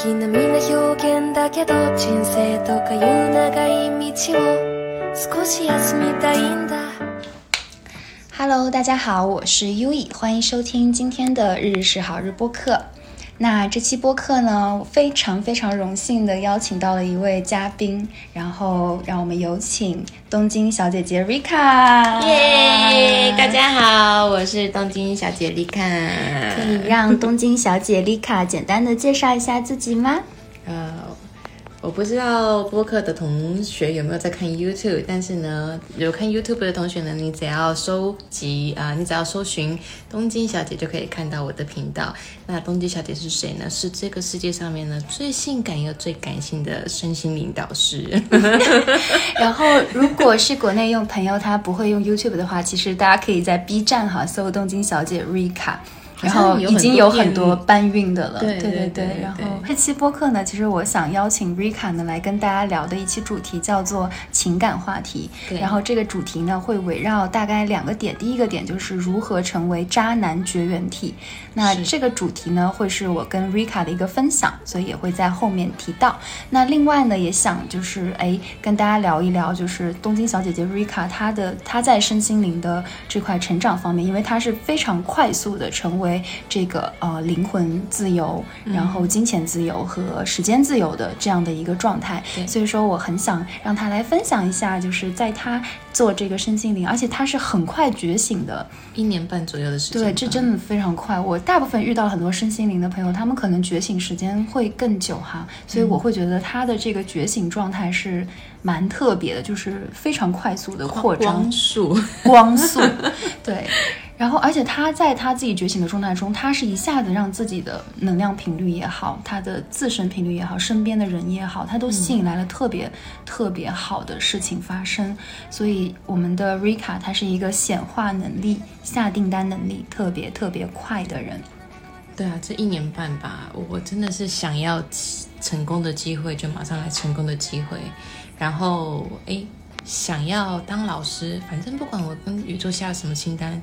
きなみな表現だけど人生とかいう長い道を少し休みたいんだ Hello，大家好，我是优以，欢迎收听今天的日日是好日播客。 那这期播客呢，我非常非常荣幸的邀请到了一位嘉宾，然后让我们有请东京小姐姐 Rika。耶！大家好，我是东京小姐 Rika。可以让东京小姐 Rika 简单的介绍一下自己吗？呃，我不知道播客的同学有没有在看 YouTube，但是呢，有看 YouTube 的同学呢，你只要收集啊、你只要搜寻东京小姐就可以看到我的频道。那东京小姐是谁呢？是这个世界上面呢最性感又最感性的身心灵导师。然后，如果是国内用朋友他不会用 YouTube 的话，其实大家可以在 B 站哈搜东京小姐 Rika。然后已经有很多搬运的了，对对对对然后这期播客呢，其实我想邀请 Rika 呢来跟大家聊的一期主题叫做情感话题。对然后这个主题呢会围绕大概两个点，第一个点就是如何成为渣男绝缘体。那这个主题呢会是我跟 Rika 的一个分享，所以也会在后面提到。那另外呢，也想就是哎跟大家聊一聊，就是东京小姐姐 Rika 她的她在身心灵的这块成长方面，因为她是非常快速的成为这个呃灵魂自由，然后金钱自由和时间自由的这样的一个状态。对所以说我很想让他来分享一下，就是在他做这个身心灵，而且他是很快觉醒的，一年半左右的时间。对，这真的非常快。我大部分遇到很多身心灵的朋友，他们可能觉醒时间会更久哈，所以我会觉得他的这个觉醒状态是蛮特别的，就是非常快速的扩张光速。光速，对。然后，而且他在他自己觉醒的状态中，他是一下子让自己的能量频率也好，他的自身频率也好，身边的人也好，他都吸引来了特别、特别好的事情发生。所以，我们的 Rika 他是一个显化能力、下订单能力特别特别快的人。对啊，这一年半吧，我真的是想要成功的机会就马上来成功的机会，然后哎，想要当老师，反正不管我跟宇宙下什么清单，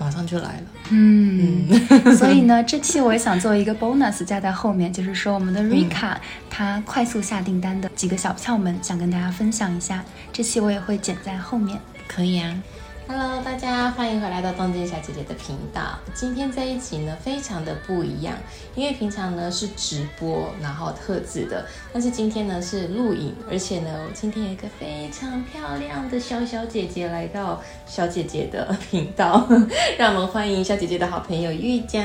马上就来了。嗯，所以呢，这期我也想做一个 bonus 加在后面，就是说我们的 Rika、她快速下订单的几个小窍门，想跟大家分享一下。这期我也会剪在后面。可以啊。Hello，大家欢迎回来到东京小姐姐的频道。今天这一集呢，非常的不一样，因为平常呢是直播，然后特制的，但是今天呢是录影，而且呢，我今天有一个非常漂亮的小小姐姐来到小姐姐的频道，让我们欢迎小姐姐的好朋友玉江。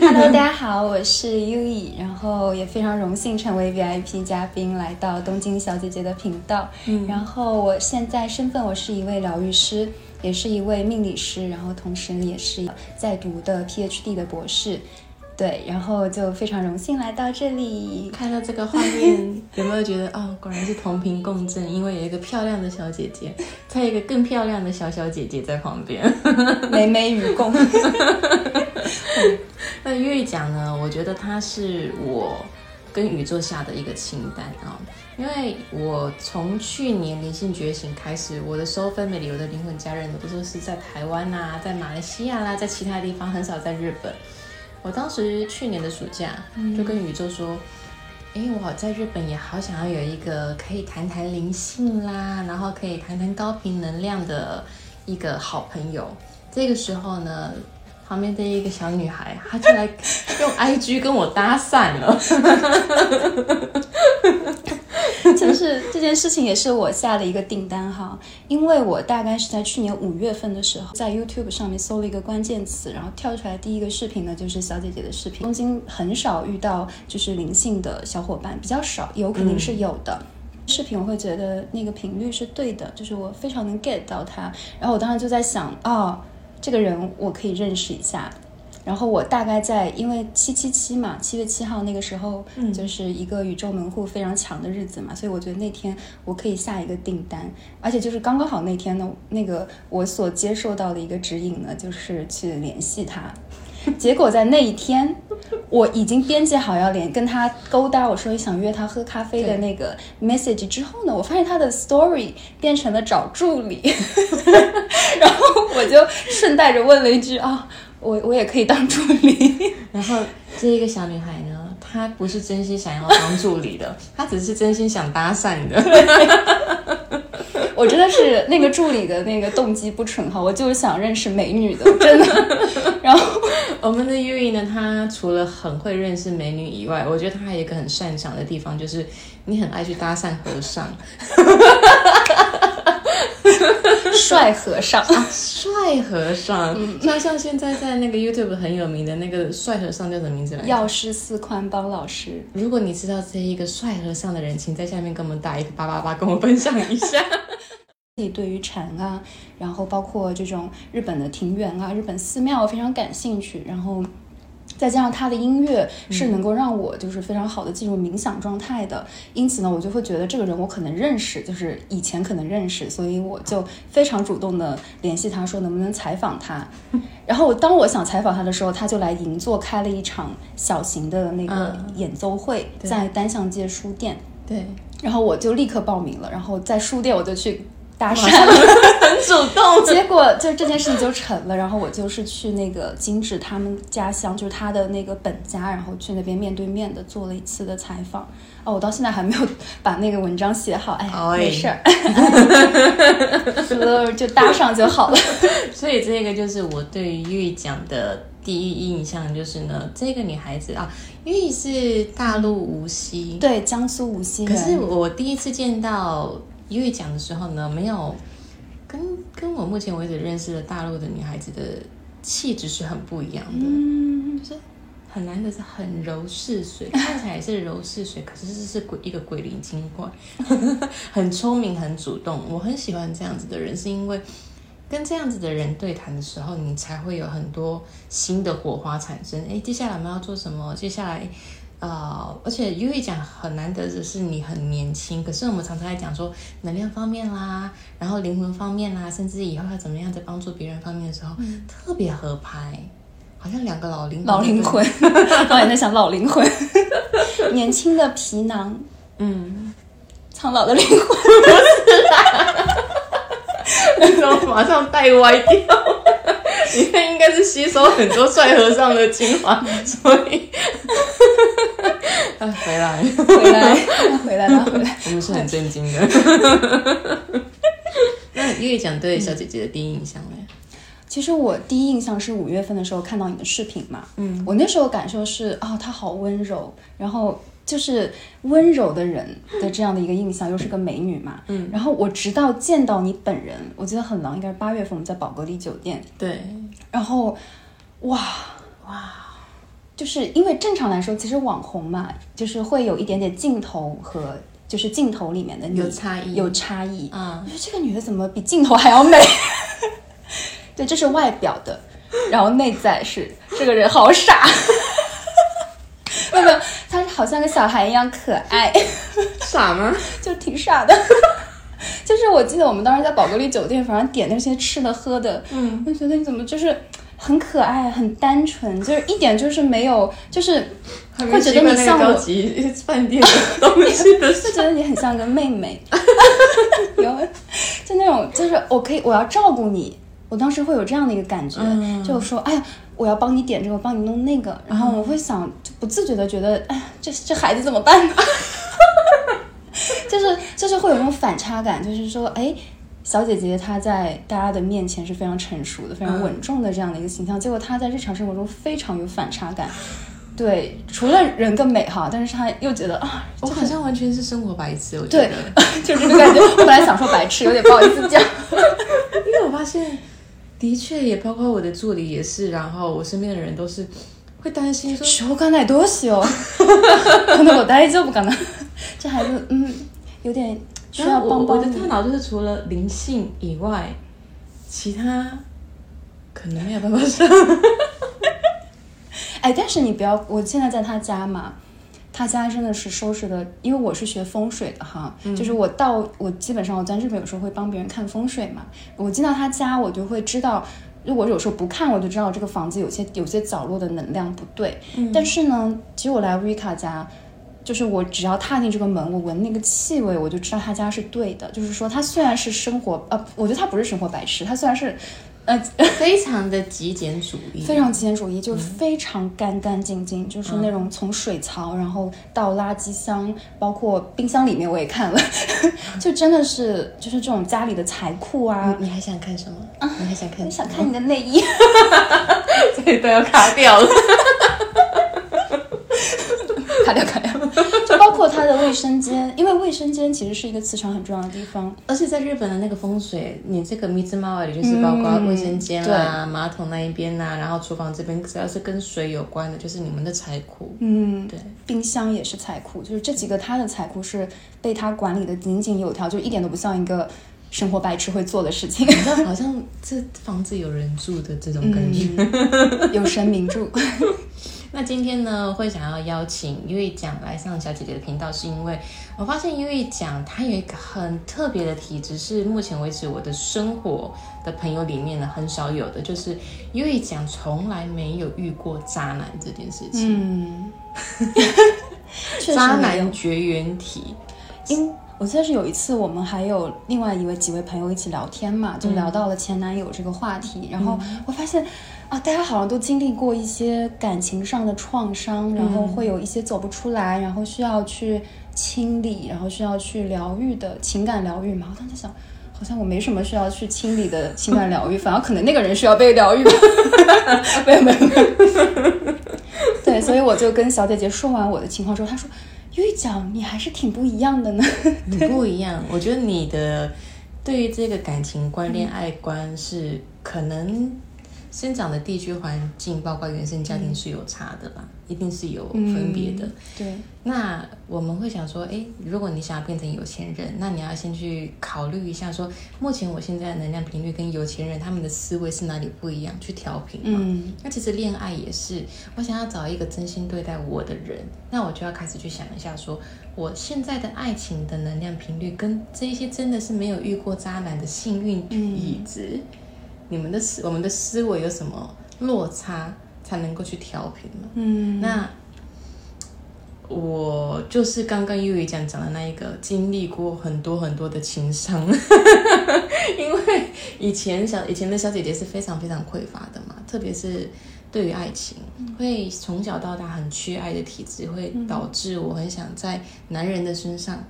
Hello，大家好，我是 U E，然后也非常荣幸成为 VIP 嘉宾来到东京小姐姐的频道。嗯，然后我现在身份我是一位疗愈师，也是一位命理师，然后同时也是在读的 PhD 的博士。对，然后就非常荣幸来到这里。看到这个画面，有没有觉得哦，果然是同频共振？因为有一个漂亮的小姐姐，再有一个更漂亮的小小姐姐在旁边。美美与共。那月讲呢？我觉得它是我跟宇宙下的一个清单啊、因为我从去年灵性觉醒开始，我的 Soul Family，我的灵魂家人呢，不就是在台湾啊，在马来西亚啦，在其他地方，很少在日本。我当时去年的暑假就跟宇宙说。诶，我在日本也好想要有一个可以谈谈灵性啦，然后可以谈谈高频能量的一个好朋友。这个时候呢，旁边的一个小女孩，她就来用 IG 跟我搭讪了。就是这件事情也是我下的一个订单哈，因为我大概是在去年五月份的时候，在 YouTube 上面搜了一个关键词，然后跳出来第一个视频呢就是小姐姐的视频。东京很少遇到就是灵性的小伙伴，比较少，有肯定是有的。视频我会觉得那个频率是对的，就是我非常能 get 到他，然后我当时就在想，哦，这个人我可以认识一下。然后我大概在因为七七七嘛，七月七号那个时候，嗯，就是一个宇宙门户非常强的日子嘛，所以我觉得那天我可以下一个订单，而且就是刚刚好那天呢，那个我所接受到的一个指引呢，就是去联系他。结果在那一天，我已经编辑好要连跟他勾搭，我说想约他喝咖啡的那个 message 之后呢，我发现他的 story 变成了找助理，然后我就顺带着问了一句啊，我我也可以当助理。然后这一个小女孩呢，她不是真心想要当助理的，她只是真心想搭讪的。我真的是那个助理的那个动机不纯哈，我就是想认识美女的，真的。然后我们的 E 呢，他除了很会认识美女以外，我觉得他还有一个很擅长的地方，就是你很爱去搭讪和尚。帅和尚，啊帅和尚，那像现在在那个 YouTube 很有名的那个帅和尚叫什么名字来着？药师寺宽邦老师。如果你知道这一个帅和尚的人，请在下面给我们打一个八八八，跟我分享一下。自己对于禅啊，然后包括这种日本的庭园啊、日本寺庙非常感兴趣，然后再加上他的音乐是能够让我就是非常好的进入冥想状态的，因此呢，我就会觉得这个人我可能认识，就是以前可能认识，所以我就非常主动的联系他说能不能采访他。然后当我想采访他的时候，他就来银座开了一场小型的那个演奏会，在单向街书店。对，然后我就立刻报名了，然后在书店我就去。搭讪，很 主动，结果就这件事情就成了。然后我就是去那个金志他们家乡，就是他的那个本家，然后去那边面对面的做了一次的采访。哦，我到现在还没有 把那个文章写好，哎，没事儿，就搭上就好了。所以这个就是我对于玉讲的第一印象，就是呢，这个女孩子啊，玉是大陆无锡，对，江苏无锡。可是我第一次见到。因为讲的时候呢，没有跟跟我目前为止认识的大陆的女孩子的气质是很不一样的，嗯，就是很难的是很柔似水，看起来是柔似水，可是是是鬼一个鬼灵精怪，很聪明很主动，我很喜欢这样子的人，是因为跟这样子的人对谈的时候，你才会有很多新的火花产生。哎，接下来我们要做什么？接下来。呃，而且因为讲很难得的是你很年轻，可是我们常常在讲说能量方面啦，然后灵魂方面啦，甚至以后要怎么样在帮助别人方面的时候，特别合拍，好像两个老灵老灵魂，导演 在想老灵魂，年轻的皮囊，嗯，苍老的灵魂，不是啦，马上带歪掉，你看应该是吸收很多帅和尚的精华，所以。回来，回来，回来了，回来。我们是很震惊的。那月讲对小姐姐的第一印象呢？其实我第一印象是五月份的时候看到你的视频嘛。嗯，我那时候感受是啊，她好温柔，然后就是温柔的人的这样的一个印象，又是个美女嘛。嗯，然后我直到见到你本人，我记得很狼，应该是八月份我们在宝格丽酒店。对，然后哇哇。就是因为正常来说，其实网红嘛，就是会有一点点镜头和就是镜头里面的有差异，有差异。啊，我说这个女的怎么比镜头还要美？对，这是外表的，然后内在是这个人好傻，没有没有，她好像个小孩一样可爱，傻吗？就挺傻的。就是我记得我们当时在宝格丽酒店，反正点那些吃的喝的，嗯，我觉得你怎么就是。很可爱，很单纯，就是一点就是没有，就是会觉得你像我 饭店的东西，会觉得你很像个妹妹，有，就那种就是我可以我要照顾你，我当时会有这样的一个感觉，就说哎呀，我要帮你点这个，帮你弄那个，然后我会想就不自觉的觉得，哎，这这孩子怎么办呢？就是就是会有那种反差感，就是说哎。小姐姐她在大家的面前是非常成熟的、非常稳重的这样的一个形象，结果她在日常生活中非常有反差感。对，除了人更美哈，但是她又觉得啊，我好像完全是生活白痴。我觉得 就这个感觉。我本来想说白痴，有点不好意思讲，因为我发现的确也包括我的助理也是，然后我身边的人都是会担心说，说刚才多少？可能我待就不可能，这孩子嗯有点。需要帮帮我的大脑就是除了灵性以外，其他可能没有办法上。哎，但是你不要，我现在在他家嘛，他家真的是收拾的，因为我是学风水的哈，就是我到我基本上我在日本有时候会帮别人看风水嘛，我进到他家我就会知道，如果有时候不看我就知道这个房子有些有些角落的能量不对。但是呢，其实我来瑞卡家。就是我只要踏进这个门，我闻那个气味，我就知道他家是对的。就是说，他虽然是生活，呃，我觉得他不是生活白痴，他虽然是，呃，非常的极简主义，非常极简主义，就非常干干净净，就是那种从水槽，然后到垃圾箱，包括冰箱里面我也看了，就真的是就是这种家里的财库啊。你还想看什么？啊你还想看？你想看你的内衣，这都要卡掉了。卡掉卡掉，就包括它的卫生间，因为卫生间其实是一个磁场很重要的地方。而且在日本的那个风水，你这个密字猫也就是包括卫生间啦、马桶那一边呐，然后厨房这边，只要是跟水有关的，就是你们的财库。嗯，对，冰箱也是财库，就是这几个它的财库是被它管理的井井有条，就一点都不像一个生活白痴会做的事情。好像这房子有人住的这种感觉，有神明住。那今天呢，会想要邀请优一讲来上小姐姐的频道，是因为我发现优一讲她有一个很特别的体质，是目前为止我的生活的朋友里面呢很少有的，就是优一讲从来没有遇过渣男这件事情。嗯，渣男绝缘体，因我记得是有一次我们还有另外一位几位朋友一起聊天嘛，就聊到了前男友这个话题，然后我发现。啊，大家好像都经历过一些感情上的创伤，然后会有一些走不出来，然后需要去清理，然后需要去疗愈的情感疗愈嘛。我当时想，好像我没什么需要去清理的情感疗愈，反而可能那个人需要被疗愈。没有没有没有。对，所以我就跟小姐姐说完我的情况之后，她说：“玉讲你还是挺不一样的呢。”你不一样，我觉得你的对于这个感情观、恋爱观是可能。生长的地区环境，包括原生家庭是有差的吧，一定是有分别的。对，那我们会想说，哎，如果你想要变成有钱人，那你要先去考虑一下，说目前我现在的能量频率跟有钱人他们的思维是哪里不一样，去调频嘛。嗯，那其实恋爱也是，我想要找一个真心对待我的人，那我就要开始去想一下，说我现在的爱情的能量频率跟这一些真的是没有遇过渣男的幸运椅子。你们的思，我们的思维有什么落差，才能够去调频呢？嗯，那我就是刚刚悠悠讲讲的那一个，经历过很多很多的情伤，因为以前小以前的小姐姐是非常非常匮乏的嘛，特别是对于爱情，会从小到大很缺爱的体质，会导致我很想在男人的身上，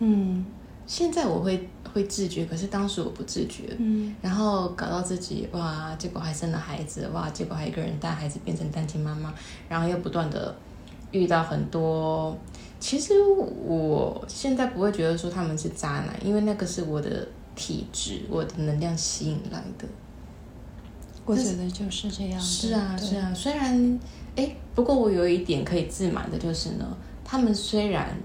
嗯。现在我会会自觉，可是当时我不自觉，嗯，然后搞到自己哇，结果还生了孩子，哇，结果还一个人带孩子变成单亲妈妈，然后又不断的遇到很多，其实我现在不会觉得说他们是渣男，因为那个是我的体质，我的能量吸引来的。我觉得就是这样。是啊，是啊，虽然哎，不过我有一点可以自满的就是呢，他们虽然。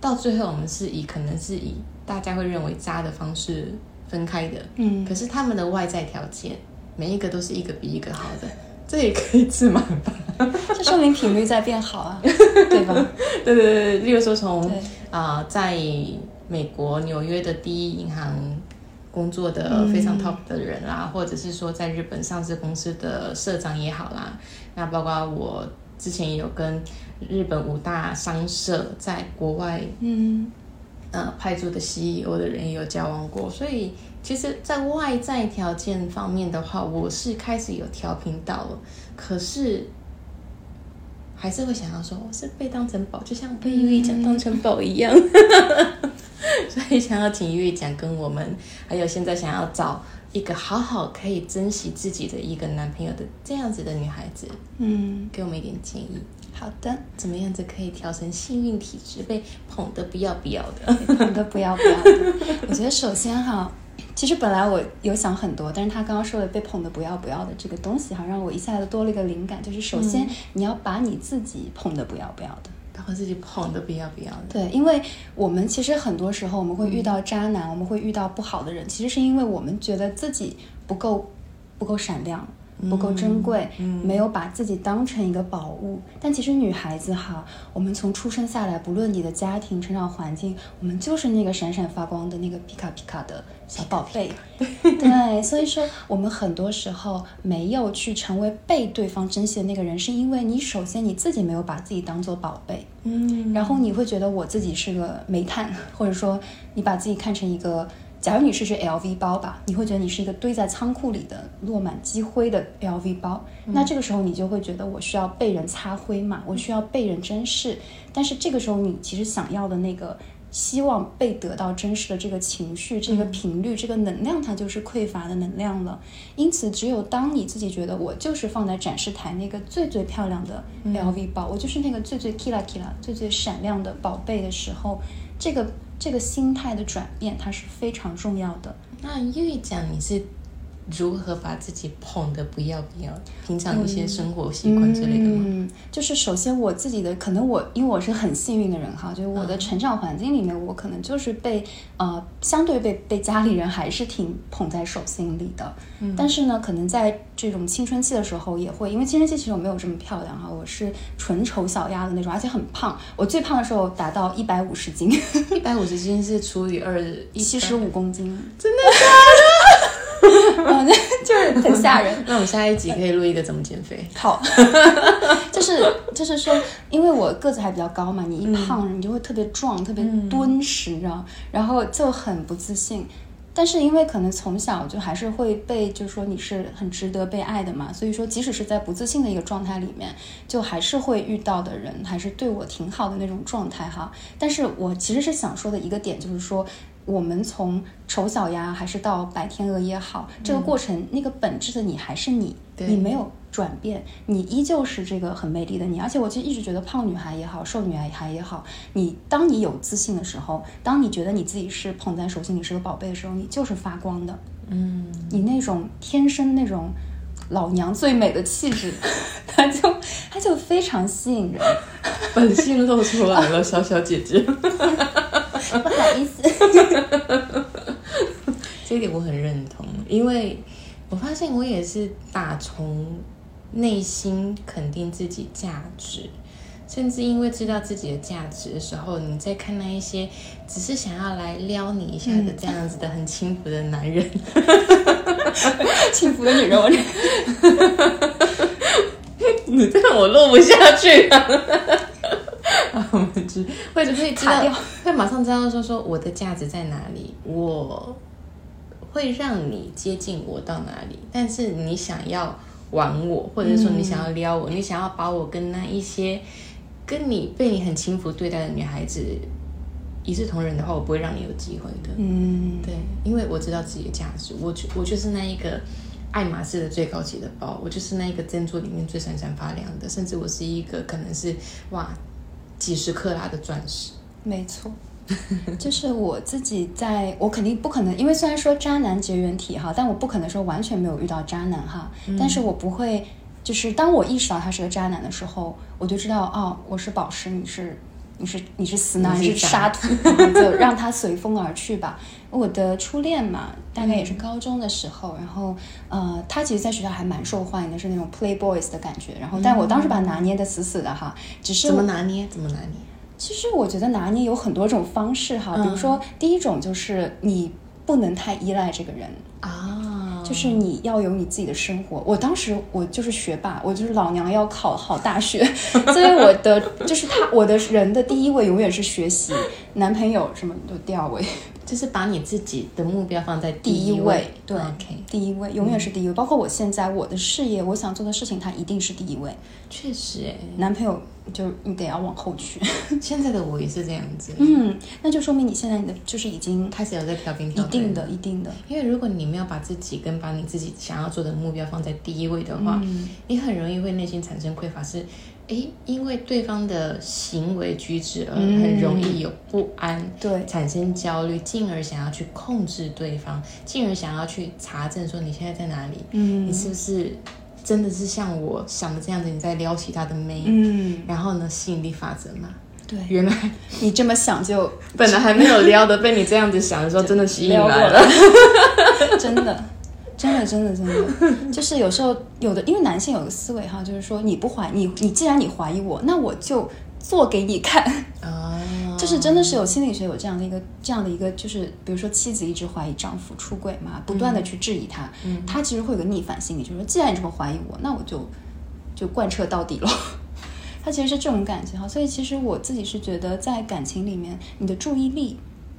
到最后，我们是以可能是以大家会认为渣的方式分开的，嗯，可是他们的外在条件每一个都是一个比一个好的，这也可以自满吧？这说明频率在变好啊，对吧？对对对，例如说从啊，在美国纽约的第一银行工作的非常 top 的人啦，或者是说在日本上市公司的社长也好啦，那包括我之前也有跟。日本五大商社在国外，嗯，呃，派驻的 CEO 的人也有交往过，所以其实，在外在条件方面的话，我是开始有调频到了，可是还是会想要说，我是被当成宝，就像被玉玉讲当成宝一样，所以想要请玉玉讲跟我们，还有现在想要找一个好好可以珍惜自己的一个男朋友的这样子的女孩子，嗯，给我们一点建议。好的，怎么样子可以调成幸运体质，被捧得不要不要的，捧得不要不要的。我觉得首先哈，其实本来我有想很多，但是他刚刚说的被捧得不要不要的这个东西哈，让我一下子多了一个灵感，就是首先你要把你自己捧得不要不要的，把自己捧的不要不要的。对，因为我们其实很多时候我们会遇到渣男，我们会遇到不好的人，其实是因为我们觉得自己不够不够闪亮。不够珍贵，没有把自己当成一个宝物。但其实女孩子哈，我们从出生下来，不论你的家庭、成长环境，我们就是那个闪闪发光的那个皮卡皮卡的小宝贝。对，所以说我们很多时候没有去成为被对方珍惜的那个人，是因为你首先你自己没有把自己当做宝贝，嗯，然后你会觉得我自己是个煤炭，或者说你把自己看成一个。假如你是只 LV 包吧，你会觉得你是一个堆在仓库里的落满积灰的 LV 包，那这个时候你就会觉得我需要被人擦灰嘛，我需要被人珍视。但是这个时候你其实想要的那个。希望被得到珍视的这个情绪、这个频率、这个能量，它就是匮乏的能量了。因此，只有当你自己觉得我就是放在展示台那个最最漂亮的 LV 包，我就是那个最最 kila kila、最最闪亮的宝贝的时候，这个这个心态的转变，它是非常重要的。那因为讲你是？如何把自己捧得不要不要？平常一些生活习惯之类的吗？嗯，就是首先我自己的，可能我因为我是很幸运的人哈，就是我的成长环境里面，我可能就是被呃相对被被家里人还是挺捧在手心里的。嗯，但是呢，可能在这种青春期的时候也会，因为青春期其实我没有这么漂亮哈，我是纯丑小鸭的那种，而且很胖。我最胖的时候达到一百五十斤，一百五十斤是除以二，七十五公斤，真的？嗯，就是很吓人。那我们下一集可以录一个怎么减肥？好，就是就是说，因为我个子还比较高嘛，你一胖，你就会特别壮，特别敦实，你知道，然后就很不自信。但是因为可能从小就还是会被，就是说你是很值得被爱的嘛，所以说即使是在不自信的一个状态里面，就还是会遇到的人还是对我挺好的那种状态哈。但是我其实是想说的一个点就是说。我们从丑小鸭还是到白天鹅也好，这个过程那个本质的你还是你，你没有转变，你依旧是这个很美丽的你。而且我其实一直觉得胖女孩也好，瘦女孩也好，你当你有自信的时候，当你觉得你自己是捧在手心里是个宝贝的时候，你就是发光的。嗯，你那种天生那种老娘最美的气质，它就它就非常吸引人，本性露出来了，小小姐姐。不好意思，这一点我很认同，因为我发现我也是打从内心肯定自己价值，甚至因为知道自己的价值的时候，你在看那一些只是想要来撩你一下的这样子的很轻浮的男人，轻浮的女人，我 你这样我录不下去 了。我们知会会知道，会马上知道说说我的价值在哪里，我会让你接近我到哪里。但是你想要玩我，或者说你想要撩我，你想要把我跟那一些跟你被你很轻浮对待的女孩子一视同仁的话，我不会让你有机会的。嗯，对，因为我知道自己的价值，我就我就是那一个爱马仕的最高级的包，我就是那一个珍珠里面最闪闪发亮的，甚至我是一个可能是哇。几十克拉的钻石，没错，就是我自己在，我肯定不可能，因为虽然说渣男绝缘体哈，但我不可能说完全没有遇到渣男哈，但是我不会，就是当我意识到他是个渣男的时候，我就知道哦，我是宝石，你是。你是你是死男是沙土，就让他随风而去吧。我的初恋嘛，大概也是高中的时候，然后呃，他其实在学校还蛮受欢迎的，是那种 playboys 的感觉。然后，但我当时把他拿捏的死死的哈，只是怎么拿捏？怎么拿捏？其实我觉得拿捏有很多种方式哈，比如说第一种就是你不能太依赖这个人啊。就是你要有你自己的生活。我当时我就是学霸，我就是老娘要考好大学，所以我的就是他，我的人的第一位永远是学习，男朋友什么都第二位。就是把你自己的目标放在第一位，对，第一位永远是第一位。包括我现在我的事业，我想做的事情，它一定是第一位。确实，哎，男朋友就你得要往后去。现在的我也是这样子，嗯，那就说明你现在你的就是已经开始有在调兵调一定的，一定的。因为如果你没有把自己跟把你自己想要做的目标放在第一位的话，你很容易会内心产生匮乏，是。哎，因为对方的行为举止而很容易有不安，对，产生焦虑，进而想要去控制对方，进而想要去查证说你现在在哪里，嗯，你是不是真的是像我想的这样子，你在撩起他的妹，嗯，然后呢，吸引力法则嘛，对，原来你这么想就本来还没有撩的，被你这样子想的时候，真的吸引来了，真的。真的，真的，真的，就是有时候有的，因为男性有个思维哈，就是说你不怀你，你既然你怀疑我，那我就做给你看啊。就是真的是有心理学有这样的一个这样的一个，就是比如说妻子一直怀疑丈夫出轨嘛，不断的去质疑他，他其实会有个逆反心理，就是说既然你这么怀疑我，那我就就贯彻到底了。他其实是这种感情哈，所以其实我自己是觉得在感情里面，你的注意力。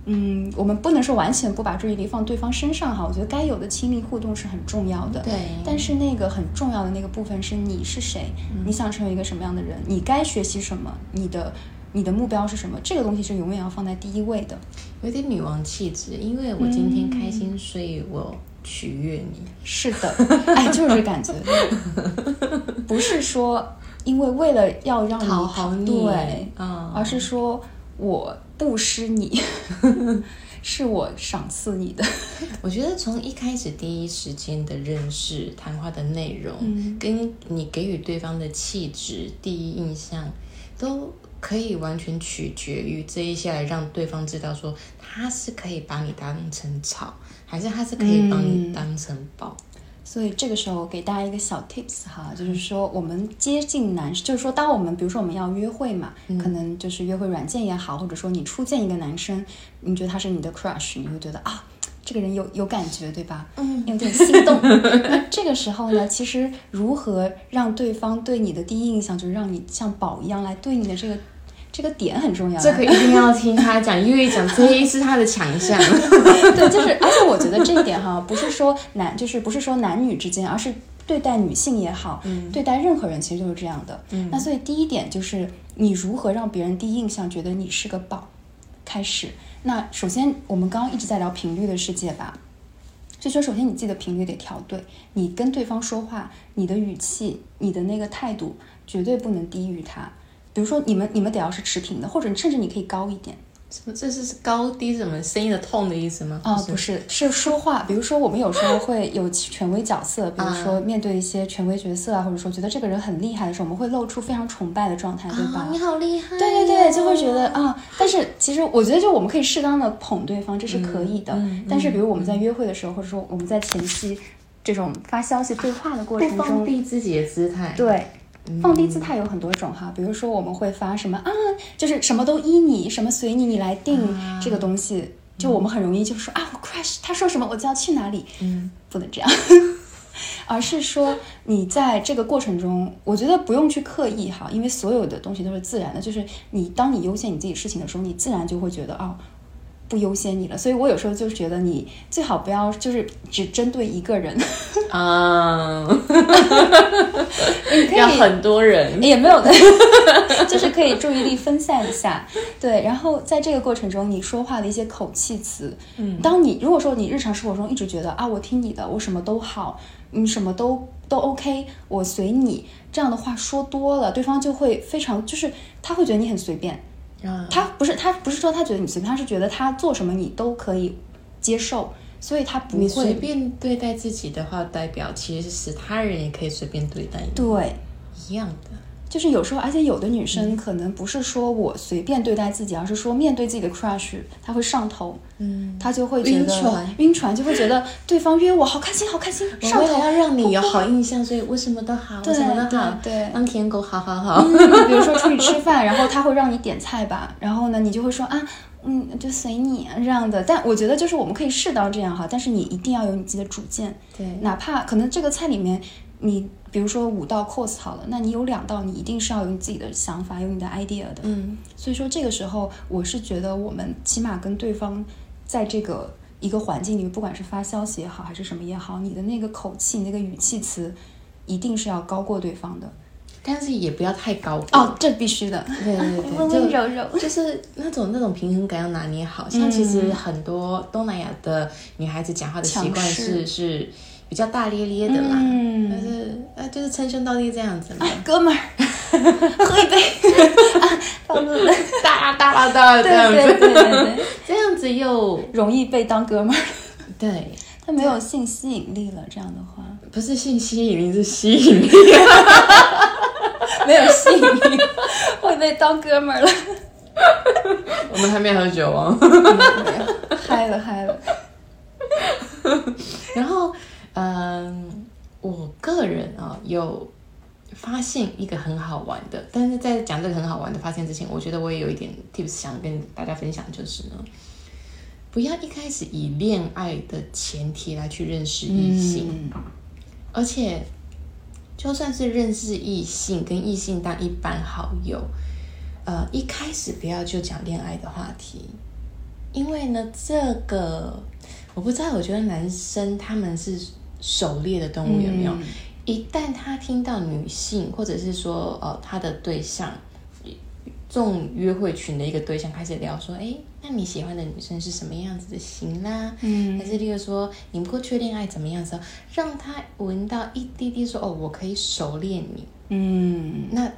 嗯，我们不能说完全不把注意力放对方身上哈，我觉得该有的亲密互动是很重要的。对但是那个很重要的那个部分是你是谁，嗯你想成为一个什么样的人，你该学习什么，你的你的目标是什么，这个东西是永远要放在第一位的。有点女王气质，因为我今天开心，所以我取悦你。是的，哎，就是这感觉，不是说因为为了要让你讨好你对，嗯而是说我布施你，是我赏赐你的。我觉得从一开始第一时间的认识、谈话的内容，嗯跟你给予对方的气质、第一印象，都可以完全取决于这一下来让对方知道说他是可以把你当成草，还是他是可以把你嗯当成宝。所以这个时候给大家一个小 tips 哈，就是说我们接近男，就是说当我们比如说我们要约会嘛，可能就是约会软件也好，或者说你初见一个男生，你觉得他是你的 crush，你会觉得啊。这个人有有感觉，对吧？嗯，有点心动。那这个时候呢，其实如何让对方对你的第一印象，就是让你像宝一样来对你的这个这个点很重要。这个一定要听他讲，因为讲这一是他的强项。对，就是，而且我觉得这一点哈，不是说男，就是不是说男女之间，而是对待女性也好，对待任何人其实都是这样的。嗯，那所以第一点就是你如何让别人第一印象觉得你是个宝，开始。那首先，我们刚刚一直在聊频率的世界吧，所以说首先你自己的频率得调对，你跟对方说话，你的语气、你的那个态度绝对不能低于他。比如说你们你们得要是持平的，或者甚至你可以高一点。什么？这是高低什么声音的 tone 的意思吗？啊、不是，是说话。比如说，我们有时候会有权威角色，比如说面对一些权威角色啊，或者说觉得这个人很厉害的时候，我们会露出非常崇拜的状态，对吧？啊，你好厉害！对对对，就会觉得啊，但是其实我觉得，就我们可以适当的捧对方，这是可以的。嗯嗯但是，比如我们在约会的时候，或者说我们在前期这种发消息对话的过不放程中，低自己的姿态。对，放低姿态有很多种哈，比如说我们会发什么啊，就是什么都依你，什么随你，你来定这个东西。就我们很容易就说啊，我 crush，他说什么我就要去哪里，嗯，不能这样，而是说你在这个过程中，我觉得不用去刻意哈，因为所有的东西都是自然的，就是你当你优先你自己事情的时候，你自然就会觉得哦。不优先你了，所以我有时候就觉得你最好不要就是只针对一个人，啊，你可以要很多人。也没有的，就是可以注意力分散一下，对。然后在这个过程中，你说话的一些口气词，嗯，当你如果说你日常生活中一直觉得啊，我听你的，我什么都好，你什么都都 OK，我随你，这样的话说多了，对方就会非常，就是他会觉得你很随便，啊，他不是他不是说他觉得你随便，他是觉得他做什么你都可以接受，所以他不你随便对待自己的话，代表其实是他人也可以随便对待你，对。一样的。就是有时候，而且有的女生可能不是说我随便对待自己，而是说面对自己的 crush，她会上头，嗯，她就会觉得晕船晕船就会觉得对方约我好开心，好开心，我上头为了要让你有好印象，所以我什么都好，我对什么都好，对对当舔狗，好好好。嗯比如说 出去吃饭，然后他会让你点菜吧，然后呢，你就会说啊，嗯，就随你啊这样的。但我觉得就是我们可以适当这样哈，但是你一定要有你自己的主见，对哪怕可能这个菜里面你比如说五道 course 好了，那你有两道你一定是要有你自己的想法，有你的 idea 的，嗯，所以说这个时候，我是觉得我们起码跟对方在这个一个环境里面，不管是发消息也好，还是什么也好，你的那个口气、那个语气词，一定是要高过对方的。但是也不要太高哦，这必须的。对对对，温就温柔柔就是那种那种平衡感要拿捏好。像其实很多东南亚的女孩子讲话的习惯强是是比较大咧咧的啦，嗯但是啊就是称兄道弟这样子嘛，哥们儿，喝一杯。啊，放入了大大啦大这样对对对子，这样子又容易被当哥们儿，对，他没有性吸引力了。这样的话，不是性吸引力，是吸引力。没有吸引力，会被当哥们儿了。我们还没喝酒哦。没有，嗨了嗨了。然后，嗯，我个人啊、有发现一个很好玩的，但是在讲这个很好玩的发现之前，我觉得我也有一点 tips 想跟大家分享，就是呢，不要一开始以恋爱的前提来去认识异性，而且就算是认识异性，跟异性当一般好友，呃，一开始不要就讲恋爱的话题。因为呢，这个我不知道，我觉得男生他们是狩猎的动物，有没有？嗯一旦他听到女性，或者是说呃他的对象，这种约会群的一个对象开始聊说，哎，那你喜欢的女生是什么样子的型啦？嗯还是例如说你们过去恋爱怎么样的时候，让他闻到一滴滴说，哦，我可以狩猎你。嗯，那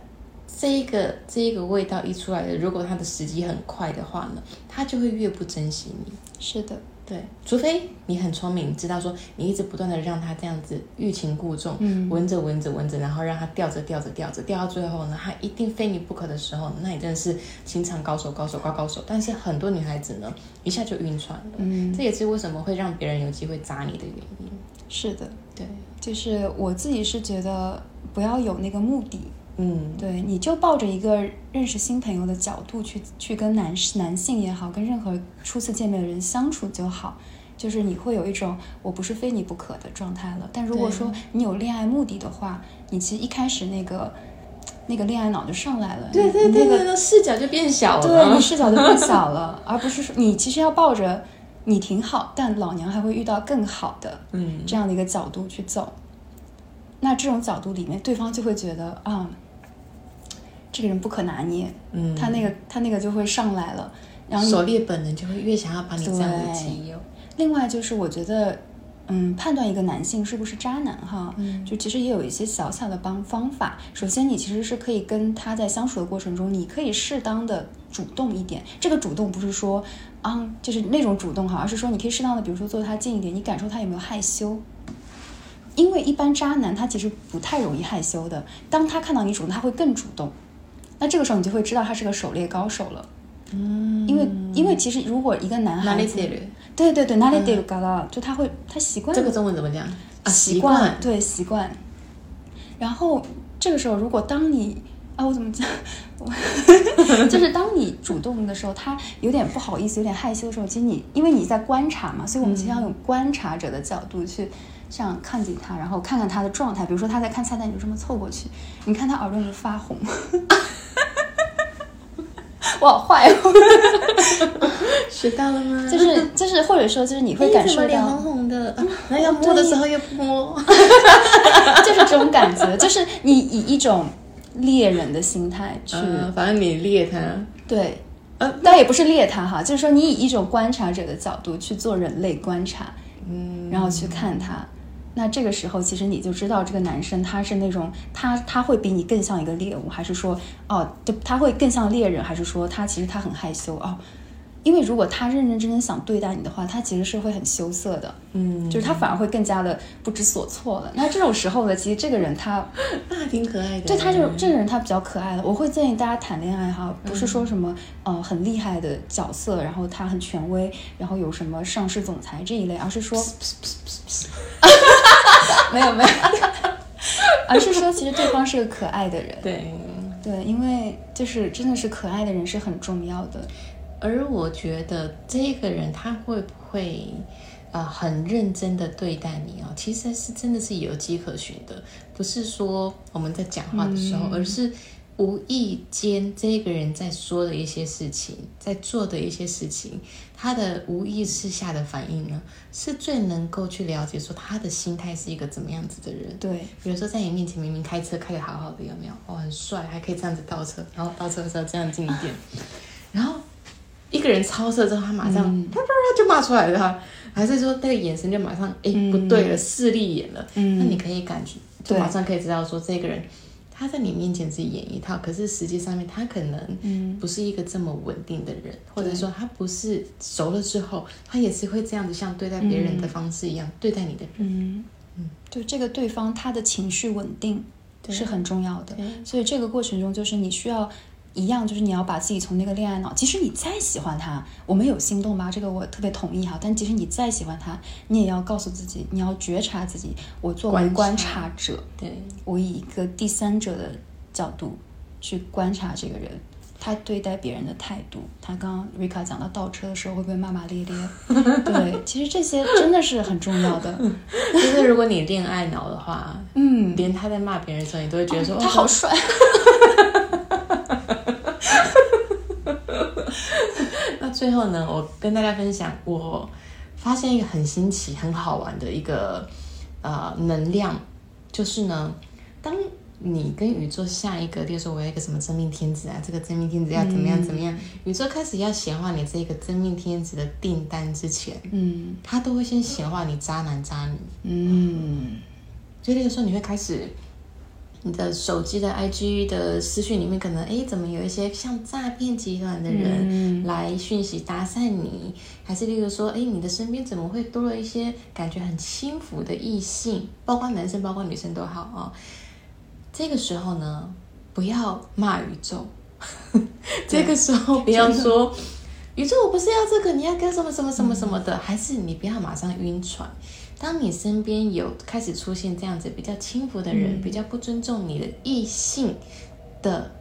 这一个这一个味道一出来的，如果他的时机很快的话呢，他就会越不珍惜你。是的，对，除非你很聪明，知道说你一直不断的让他这样子欲擒故纵，嗯闻着闻着闻着，然后让他吊着吊着吊着，吊到最后呢，他一定非你不可的时候，那你真的是情场高手高手高高手。但是很多女孩子呢，一下就晕船了，嗯，这也是为什么会让别人有机会扎你的原因。是的，对，就是我自己是觉得不要有那个目的，嗯，对，你就抱着一个认识新朋友的角度去去跟男男性也好，跟任何初次见面的人相处就好。就是你会有一种我不是非你不可的状态了。但如果说你有恋爱目的的话，你其实一开始那个那个恋爱脑就上来了，对对对那个视角就变小了。对你视角就变小了，而不是说你其实要抱着你挺好，但老娘还会遇到更好的嗯，这样的一个角度去走。那这种角度里面，对方就会觉得啊，这个人不可拿捏，嗯他那个他那个就会上来了。然后你狩猎本能就会越想要把你占为己有。另外就是我觉得，嗯，判断一个男性是不是渣男哈，嗯就其实也有一些小小的帮方法。首先，你其实是可以跟他在相处的过程中，你可以适当的主动一点。这个主动不是说啊，就是那种主动哈，而是说你可以适当的，比如说坐他近一点，你感受他有没有害羞。因为一般渣男他其实不太容易害羞的，当他看到你主动，他会更主动。那这个时候你就会知道他是个狩猎高手了。嗯，因为因为其实如果一个男孩子？对对对，哪里得有嘎啦，就他会他习惯这个中文怎么讲啊？习惯。对习惯。然后这个时候，如果当你啊，我怎么讲？我 就是当你主动的时候，他有点不好意思，有点害羞的时候，其实你因为你在观察嘛，所以我们其实要用观察者的角度去这样看紧他，然后看看他的状态。比如说他在看菜单，你就这么凑过去，你看他耳朵有没有发红。我好坏哦，学到了吗？就 是就是，或者说就是你会感受到红红的，啊那要摸的时候又不摸。就是这种感觉，就是你以一种猎人的心态去、嗯，反正你猎他，对，呃但也不是猎他哈，就是说你以一种观察者的角度去做人类观察，嗯，然后去看他。那这个时候，其实你就知道这个男生他是那种他他会比你更像一个猎物，还是说哦，就他会更像猎人，还是说他其实他很害羞哦？因为如果他认认真真想对待你的话，他其实是会很羞涩的，嗯，就是他反而会更加的不知所措了。那这种时候呢，其实这个人他 那还挺可爱的。对他就是这个人，他比较可爱的。我会建议大家谈恋爱哈，不是说什么、呃很厉害的角色，然后他很权威，然后有什么上市总裁这一类，而是说 没有没有，而是说其实对方是个可爱的人。对。对，因为就是真的是可爱的人是很重要的。而我觉得这个人他会不会呃很认真的对待你哦？其实是真的是有迹可循的，不是说我们在讲话的时候，而是无意间这个人在说的一些事情，在做的一些事情，他的无意识下的反应呢，是最能够去了解说他的心态是一个怎么样子的人。对，比如说在你面前明明开车开的好好的，有没有？哦，很帅，还可以这样子倒车，然后倒车的时候这样近一点，然后一个人超车之后，他马上嗯。啪啪啪就骂出来了，还是说那个眼神就马上哎、嗯。不对了，势利眼了，嗯。那你可以感觉就马上可以知道说这个人他在你面前是演一套，可是实际上面他可能嗯。不是一个这么稳定的人，或者说他不是熟了之后，他也是会这样子像对待别人的方式一样、对待你的人。嗯。嗯，就这个对方他的情绪稳定是很重要的，所以这个过程中就是你需要。一样就是你要把自己从那个恋爱脑，即使你再喜欢他，我们有心动吧，这个我特别同意哈。但即使你再喜欢他，你也要告诉自己，你要觉察自己。我作为观察者，对，我以一个第三者的角度去观察这个人，他对待别人的态度。他刚刚瑞卡讲到倒车的时候会不会骂骂咧咧？对，其实这些真的是很重要的。因为如果你恋爱脑的话，嗯，连他在骂别人的时候，你都会觉得说、他好帅。最后呢，我跟大家分享，我发现一个很新奇、很好玩的一个呃能量，就是呢，当你跟宇宙下一个，例如说我要一个什么真命天子啊，这个真命天子要怎么样怎么样，宇宙开始要显化你这个真命天子的订单之前，嗯。他都会先显化你渣男渣女。嗯。所以那个时候你会开始，你的手机的 IG 的私讯里面，可能哎，怎么有一些像诈骗集团的人来讯息搭讪你，还是例如说，哎，你的身边怎么会多了一些感觉很轻浮的异性，包括男生，包括女生都好啊、这个时候呢，不要骂宇宙，这个时候不要说。宇宙，我不是要这个，你要干什么什么什么什么的，还是你不要马上晕船。当你身边有开始出现这样子比较轻浮的人，比较不尊重你的异性的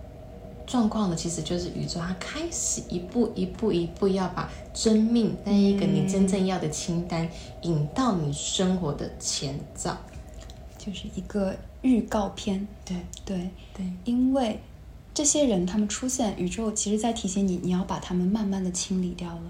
状况呢，其实就是宇宙它开始一步一步一步要把真命那一个你真正要的清单引到你生活的前兆。就是一个预告片。对对，对，因为这些人他们出现，宇宙其实在提醒你，你要把他们慢慢的清理掉了，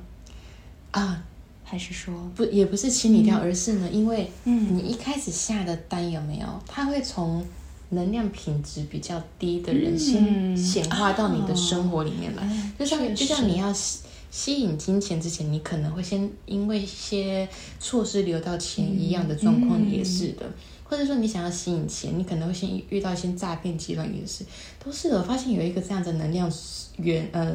啊，还是说，不也不是清理掉，而是呢，因为嗯。你一开始下的单有没有，它会从能量品质比较低的人先嗯。显化到你的生活里面来，哎就像就像你要吸吸引金钱之前，你可能会先因为一些措施流到钱一样的状况嗯也是的。或者说你想要吸引钱，你可能会先遇到一些诈骗集团，也是。都是的。我发现有一个这样的能量源，呃，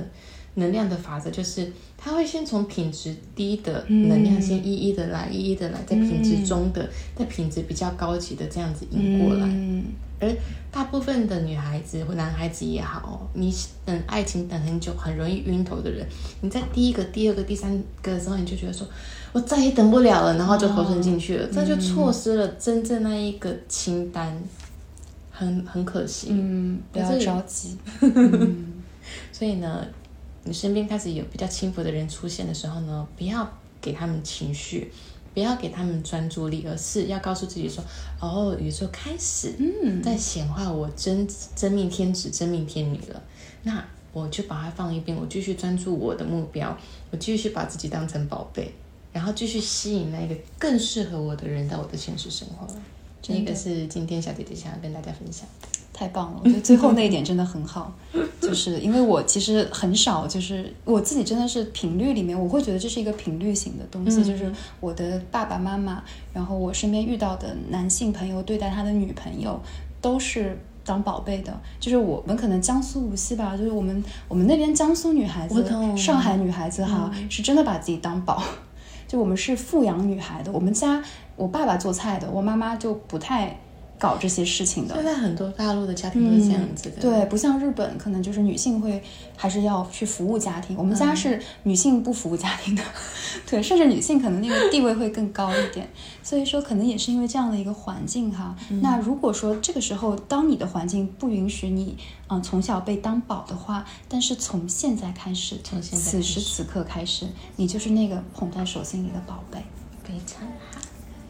能量的法则，就是它会先从品质低的能量先一一的来，一一的来，在品质中的，在品质比较高级的这样子引过来。嗯。而大部分的女孩子或男孩子也好，你等爱情等很久，很容易晕头的人，你在第一个、第二个、第三个的时候，你就觉得说，我再也等不了了，然后就投身进去了，这就错失了真正那一个清单，很很可惜。嗯，不要着急，所以呢，你身边开始有比较轻浮的人出现的时候呢，不要给他们情绪，不要给他们专注力，而是要告诉自己说：“哦，宇宙开始在显化我真真命天子、真命天女了。”那我就把它放一边，我继续专注我的目标，我继续把自己当成宝贝，然后继续吸引那个更适合我的人到我的现实生活了。这个是今天小姐姐想要跟大家分享的。太棒了！我觉得最后那一点真的很好，就是因为我其实很少，就是我自己真的是频率里面，我会觉得这是一个频率型的东西，嗯就是我的爸爸妈妈，然后我身边遇到的男性朋友对待他的女朋友都是。当宝贝的，就是我们可能江苏无锡吧，就是我们我们那边江苏女孩子、上海女孩子哈，是真的把自己当宝。就我们是富养女孩的，我们家我爸爸做菜的，我妈妈就不太搞这些事情的。现在很多大陆的家庭都是这样子的，对，不像日本，可能就是女性会还是要去服务家庭。我们家是女性不服务家庭的，对，甚至女性可能那个地位会更高一点。所以说，可能也是因为这样的一个环境哈。那如果说这个时候，当你的环境不允许你，嗯、从小被当宝的话，但是从现在开始，从现在此时此刻开始，你就是那个捧在手心里的宝贝。非常好。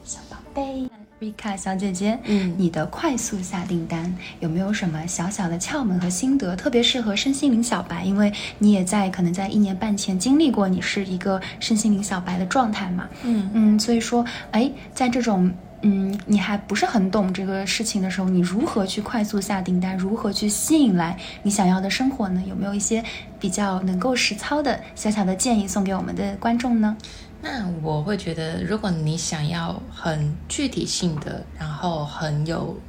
小宝贝。Rika 小姐姐，嗯你的快速下订单有没有什么小小的窍门和心得？特别适合身心灵小白，因为你也在可能在一年半前经历过你是一个身心灵小白的状态嘛。嗯嗯，所以说，哎，在这种嗯你还不是很懂这个事情的时候，你如何去快速下订单？如何去吸引来你想要的生活呢？有没有一些比较能够实操的小小的建议送给我们的观众呢？那我会觉得，如果你想要很具体性的，然后很有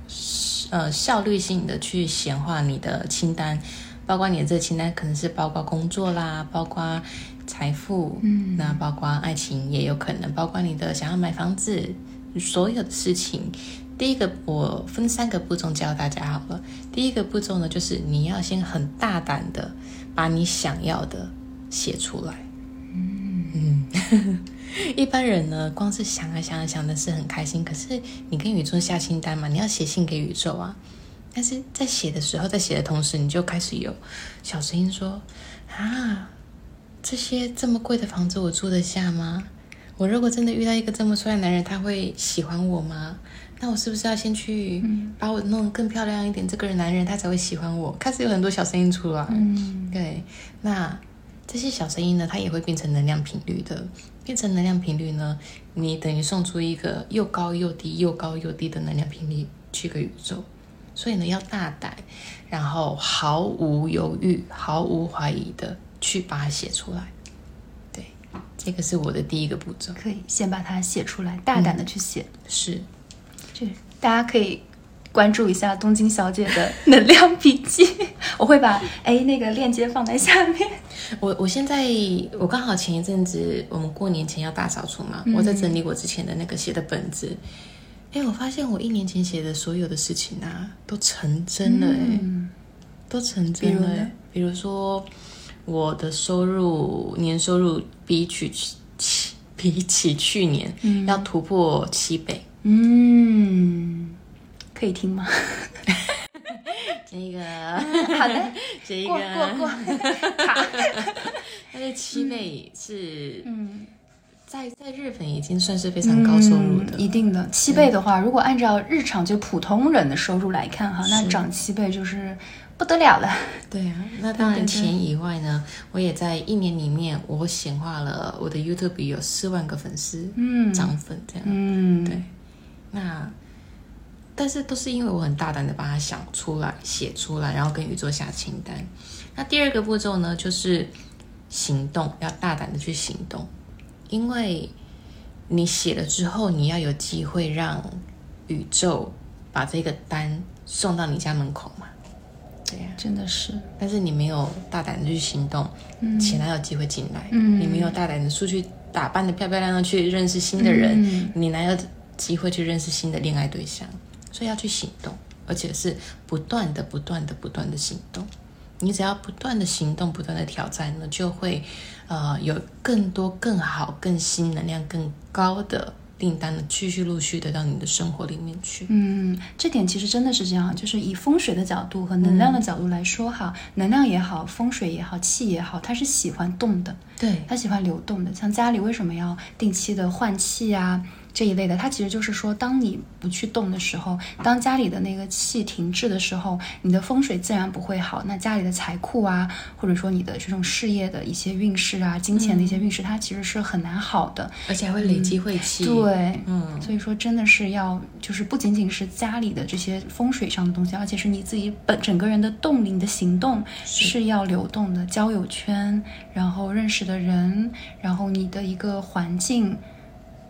呃效率性的去显化你的清单，包括你的这个清单可能是包括工作啦，包括财富，嗯那包括爱情也有可能，包括你的想要买房子，所有的事情。第一个，我分三个步骤教大家好了。第一个步骤呢，就是你要先很大胆的把你想要的写出来。嗯，一般人呢，光是想啊想啊想的是很开心，可是你跟宇宙下清单嘛，你要写信给宇宙啊。但是在写的时候，在写的同时，你就开始有小声音说：“啊，这些这么贵的房子我住得下吗？我如果真的遇到一个这么帅的男人，他会喜欢我吗？那我是不是要先去把我弄更漂亮一点，这个男人他才会喜欢我？”开始有很多小声音出来。嗯对，那这些小声音呢，它也会变成能量频率的。变成能量频率呢，你等于送出一个又高又低、又高又低的能量频率去给宇宙。所以呢，要大胆，然后毫无犹豫、毫无怀疑的去把它写出来。对，这个是我的第一个步骤。可以先把它写出来，大胆的去写。是，这大家可以关注一下东京小姐的 能量笔记，我会把哎那个链接放在下面。我我现在我刚好前一阵子我们过年前要大扫除嘛，我在整理我之前的那个写的本子。哎，我发现我一年前写的所有的事情啊，都成真了哎，都成真了。比如说，我的收入年收入比起去比起去年要突破七倍。嗯，可以听吗？这个好的，这个过过过，卡。它的七倍是嗯。在在日本已经算是非常高收入的，一定的。七倍的话，如果按照日常就普通人的收入来看哈，那涨七倍就是不得了了。对啊，那当然钱以外呢，我也在一年里面我显化了我的 YouTube 有四万个粉丝，嗯，涨粉这样，嗯，对。那但是都是因为我很大胆的把它想出来、写出来，然后跟宇宙下清单。那第二个步骤呢，就是行动，要大胆的去行动。因为你写了之后，你要有机会让宇宙把这个单送到你家门口嘛？对呀，真的是。但是你没有大胆的去行动，钱哪有机会进来？嗯，你没有大胆的出去打扮的漂漂亮亮去认识新的人，你哪有机会去认识新的恋爱对象？所以要去行动，而且是不断的、不断的、不断的行动。你只要不断的行动，不断的挑战呢，就会。呃，有更多、更好、更新能量更高的订单呢，继续陆续的到你的生活里面去。嗯，这点其实真的是这样，就是以风水的角度和能量的角度来说哈，能量也好，风水也好，气也好，它是喜欢动的，对，它喜欢流动的。像家里为什么要定期的换气啊？这一类的，它其实就是说，当你不去动的时候，当家里的那个气停滞的时候，你的风水自然不会好。那家里的财库啊，或者说你的这种事业的一些运势啊，金钱的一些运势，它其实是很难好的，而且还会累积晦气。对，嗯，所以说真的是要，就是不仅仅是家里的这些风水上的东西，而且是你自己本整个人的动力、你的行动是要流动的，交友圈，然后认识的人，然后你的一个环境。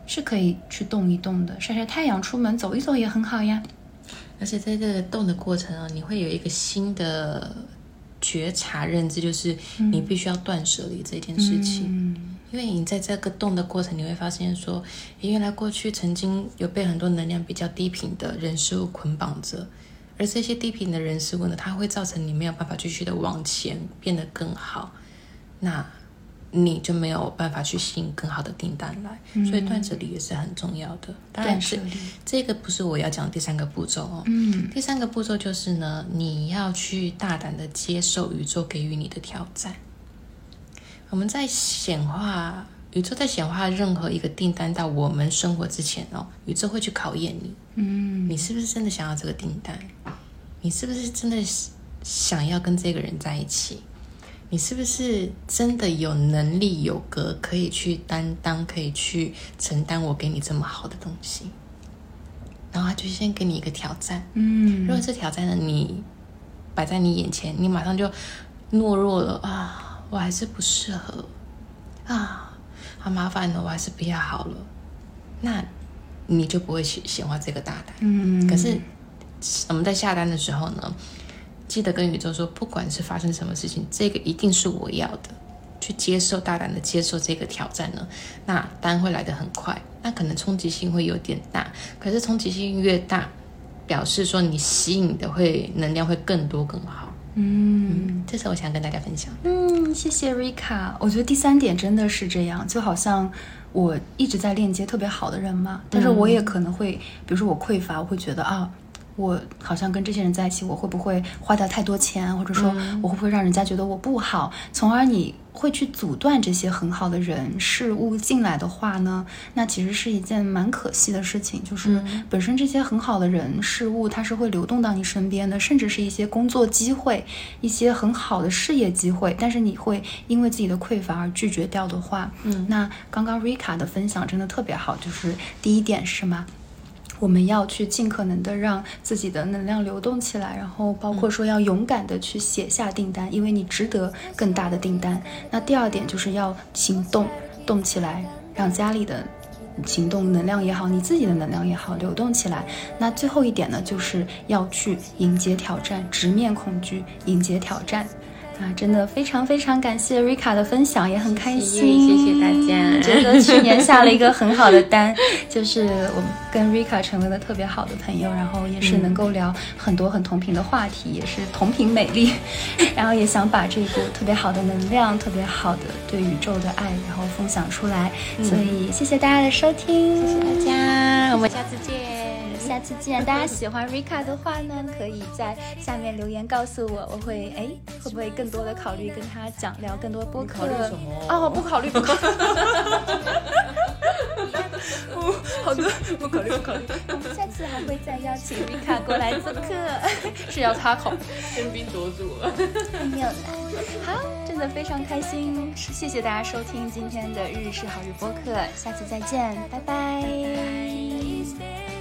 是可以去动一动的，晒晒太阳，出门走一走也很好呀。而且在这个动的过程啊，你会有一个新的觉察认知，就是你必须要断舍离这件事情。嗯，因为你在这个动的过程，你会发现说，原来过去曾经有被很多能量比较低频的人事物捆绑着，而这些低频的人事物呢，它会造成你没有办法继续的往前变得更好。那。你就没有办法去吸引更好的订单来，所以断舍离也是很重要的。断舍离这个不是我要讲第三个步骤哦。嗯，第三个步骤就是呢，你要去大胆的接受宇宙给予你的挑战。我们在显化，宇宙在显化任何一个订单到我们生活之前哦，宇宙会去考验你。嗯，你是不是真的想要这个订单？你是不是真的想要跟这个人在一起？你是不是真的有能力有格，可以去担当，可以去承担我给你这么好的东西？然后他就先给你一个挑战，嗯，如果这挑战呢，你摆在你眼前，你马上就懦弱了啊，我还是不适合啊，好麻烦了，我还是不要好了，那你就不会显显化这个大胆，嗯，可是我们在下单的时候呢？记得跟宇宙说，不管是发生什么事情，这个一定是我要的，去接受，大胆的接受这个挑战呢。那单会来得很快，那可能冲击性会有点大，可是冲击性越大，表示说你吸引的会能量会更多更好。嗯，这是我想跟大家分享。嗯，谢谢 Rika。我觉得第三点真的是这样，就好像我一直在链接特别好的人嘛，但是我也可能会，比如说我匮乏，我会觉得啊。我好像跟这些人在一起，我会不会花掉太多钱，或者说我会不会让人家觉得我不好，从而你会去阻断这些很好的人事物进来的话呢，那其实是一件蛮可惜的事情。就是本身这些很好的人事物，它是会流动到你身边的，甚至是一些工作机会、一些很好的事业机会。但是你会因为自己的匮乏而拒绝掉的话，嗯，那刚刚 Rika 的分享真的特别好。就是第一点是什么？我们要去尽可能的让自己的能量流动起来，然后包括说要勇敢的去写下订单，因为你值得更大的订单。那第二点就是要行动，动起来，让家里的行动能量也好，你自己的能量也好流动起来。那最后一点呢，就是要去迎接挑战，直面恐惧，迎接挑战。啊，真的非常非常感谢 Rika 的分享，也很开心，谢谢大家。觉得去年下了一个很好的单，就是我们跟 Rika 成为了特别好的朋友，然后也是能够聊很多很同频的话题，也是同频美丽，然后也想把这股特别好的能量、特别好的对宇宙的爱，然后分享出来。所以谢谢大家的收听，谢谢大家，我们下次见。下次见！大家喜欢 Rika 的话呢，可以在下面留言告诉我，我会哎会不会更多的考虑跟他讲聊更多播客？哦，不考虑，不考虑。哦，好的，不考虑，不考虑。我们下次还会再邀请 Rika 过来做客，是要他考，喧宾夺主了。没有啦，好，真的非常开心，谢谢大家收听今天的日式好日播客，下次再见，拜拜。